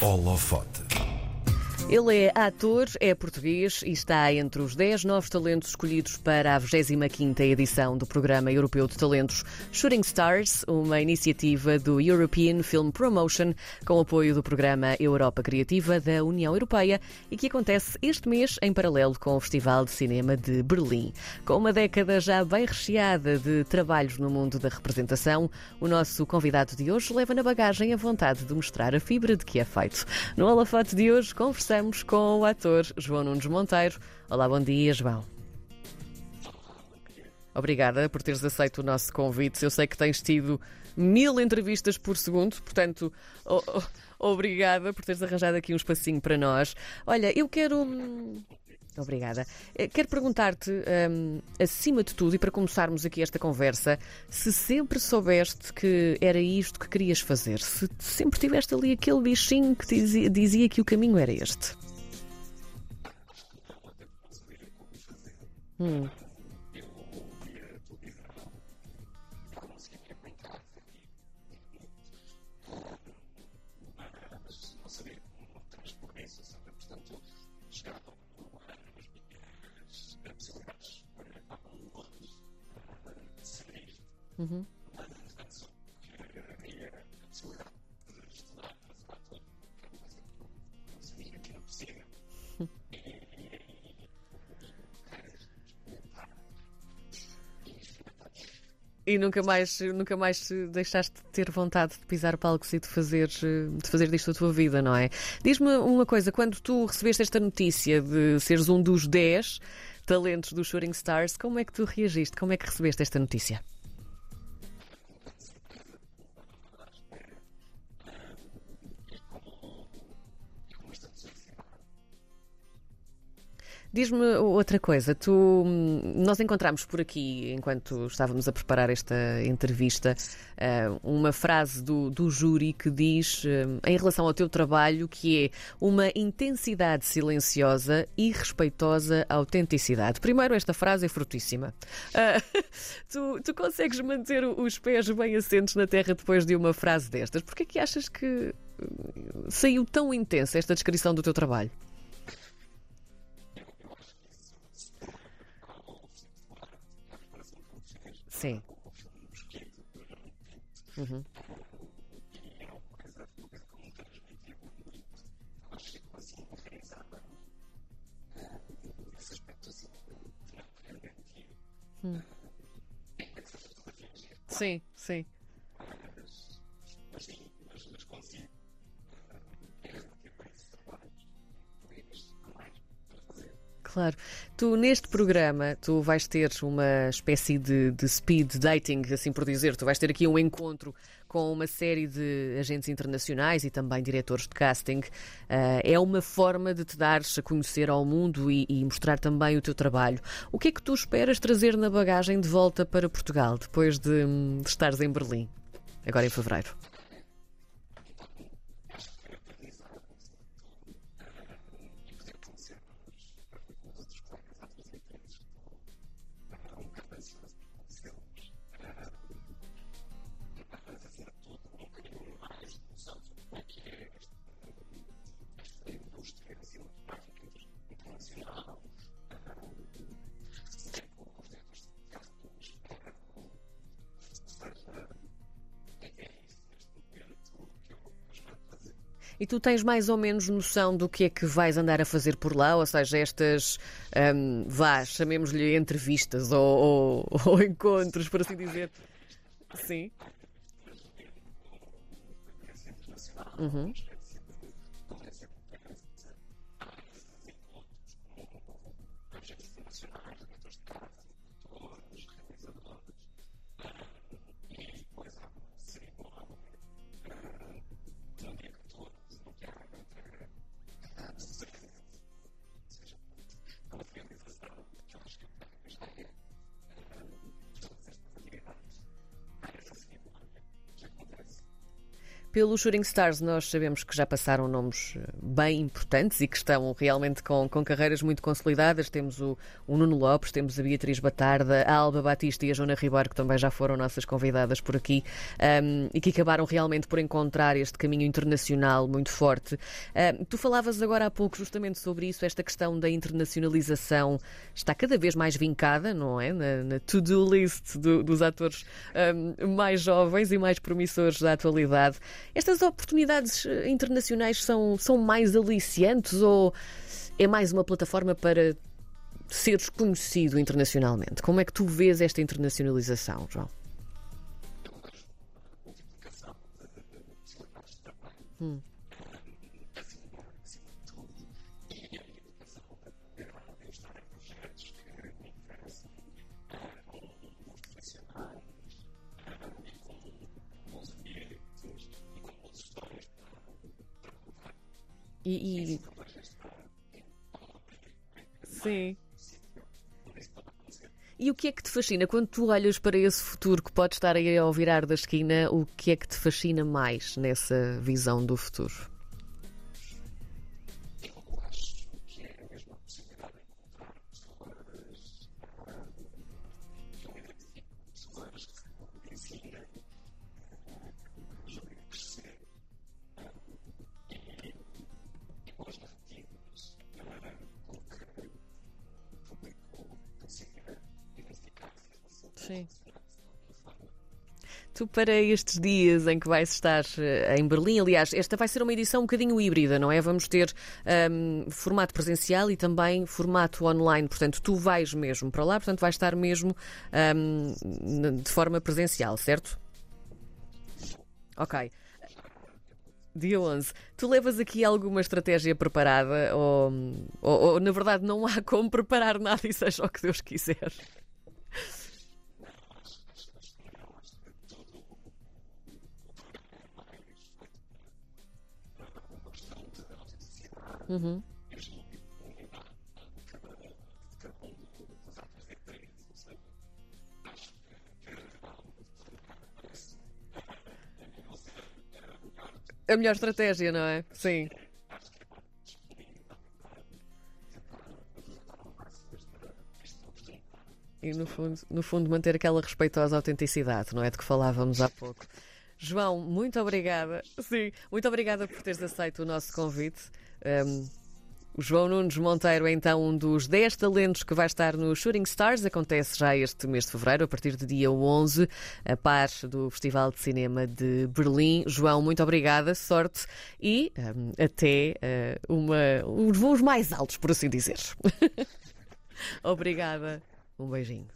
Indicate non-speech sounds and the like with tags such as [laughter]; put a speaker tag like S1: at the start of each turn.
S1: Holofote.
S2: Ele é ator, é português e está entre os 10 novos talentos escolhidos para a 25ª edição do Programa Europeu de Talentos Shooting Stars, uma iniciativa do European Film Promotion com apoio do Programa Europa Criativa da União Europeia e que acontece este mês em paralelo com o Festival de Cinema de Berlim. Com uma década já bem recheada de trabalhos no mundo da representação, o nosso convidado de hoje leva na bagagem a vontade de mostrar a fibra de que é feito. No holofote de hoje conversamos com o ator João Nunes Monteiro. Olá, bom dia, João. Obrigada por teres aceito o nosso convite. Eu sei que tens tido mil entrevistas por segundo, portanto, oh, oh, obrigada por teres arranjado aqui um espacinho para nós. Olha, eu quero. Obrigada. Eh, Quero perguntar-te, hum, acima de tudo, e para começarmos aqui esta conversa, se sempre soubeste que era isto que querias fazer, se sempre tiveste ali aquele bichinho que dizia, dizia que o caminho era este. Hum. Uhum. E nunca mais, nunca mais deixaste de ter vontade de pisar palcos e de fazer, de fazer disto a tua vida, não é? Diz-me uma coisa, quando tu recebeste esta notícia de seres um dos 10 talentos dos Shooting Stars, como é que tu reagiste? Como é que recebeste esta notícia? Diz-me outra coisa, tu, nós encontramos por aqui, enquanto estávamos a preparar esta entrevista, eh, uma frase do, do júri que diz, eh, em relação ao teu trabalho, que é uma intensidade silenciosa e respeitosa autenticidade. Primeiro, esta frase é frutíssima. Ah, [laughs] tu, tu consegues manter os pés bem assentes na terra depois de uma frase destas? Porquê é que achas que eh, saiu tão intensa esta descrição do teu trabalho? Sim. Uhum. Hum. Sim, sim. Claro. Tu, neste programa, tu vais ter uma espécie de, de speed dating, assim por dizer. Tu vais ter aqui um encontro com uma série de agentes internacionais e também diretores de casting. Ah, é uma forma de te dares a conhecer ao mundo e, e mostrar também o teu trabalho. O que é que tu esperas trazer na bagagem de volta para Portugal, depois de, hum, de estares em Berlim, agora em fevereiro? E tu tens mais ou menos noção do que é que vais andar a fazer por lá? Ou seja, estas, um, vá, chamemos-lhe entrevistas ou, ou, [laughs] ou encontros, por assim dizer. Sim. Uhum. Pelo Shooting Stars, nós sabemos que já passaram nomes eh, bem importantes e que estão realmente com, com carreiras muito consolidadas. Temos o, o Nuno Lopes, temos a Beatriz Batarda, a Alba Batista e a Joana Ribeiro, que também já foram nossas convidadas por aqui um, e que acabaram realmente por encontrar este caminho internacional muito forte. Um, tu falavas agora há pouco justamente sobre isso, esta questão da internacionalização está cada vez mais vincada, não é? Na, na to-do list do, dos atores um, mais jovens e mais promissores da atualidade. Estas oportunidades eh, internacionais são, são mais aliciantes ou é mais uma plataforma para seres conhecido internacionalmente? Como é que tu vês esta internacionalização, João? Hum. E, e... Sim. E o que é que te fascina quando tu olhas para esse futuro que pode estar aí ao virar da esquina? O que é que te fascina mais nessa visão do futuro? Sim. Tu, para estes dias em que vais estar eh, em Berlim, aliás, esta vai ser uma edição um bocadinho híbrida, não é? Vamos ter um, formato presencial e também formato online. Portanto, tu vais mesmo para lá, portanto, vais estar mesmo um, de forma presencial, certo? Ok. Dia 11. Tu levas aqui alguma estratégia preparada ou, ou, ou, na verdade, não há como preparar nada e seja o que Deus quiser? Uhum. A melhor estratégia, não é? Sim. E no fundo, no fundo manter aquela respeitosa autenticidade, não é? De que falávamos há pouco. João, muito obrigada. Sim, muito obrigada por teres aceito o nosso convite. Um, o João Nunes Monteiro é então um dos 10 talentos que vai estar no Shooting Stars. Acontece já este mês de fevereiro, a partir do dia 11, a par do Festival de Cinema de Berlim. João, muito obrigada, sorte e um, até uh, uma, os voos mais altos, por assim dizer. [laughs] obrigada. Um beijinho.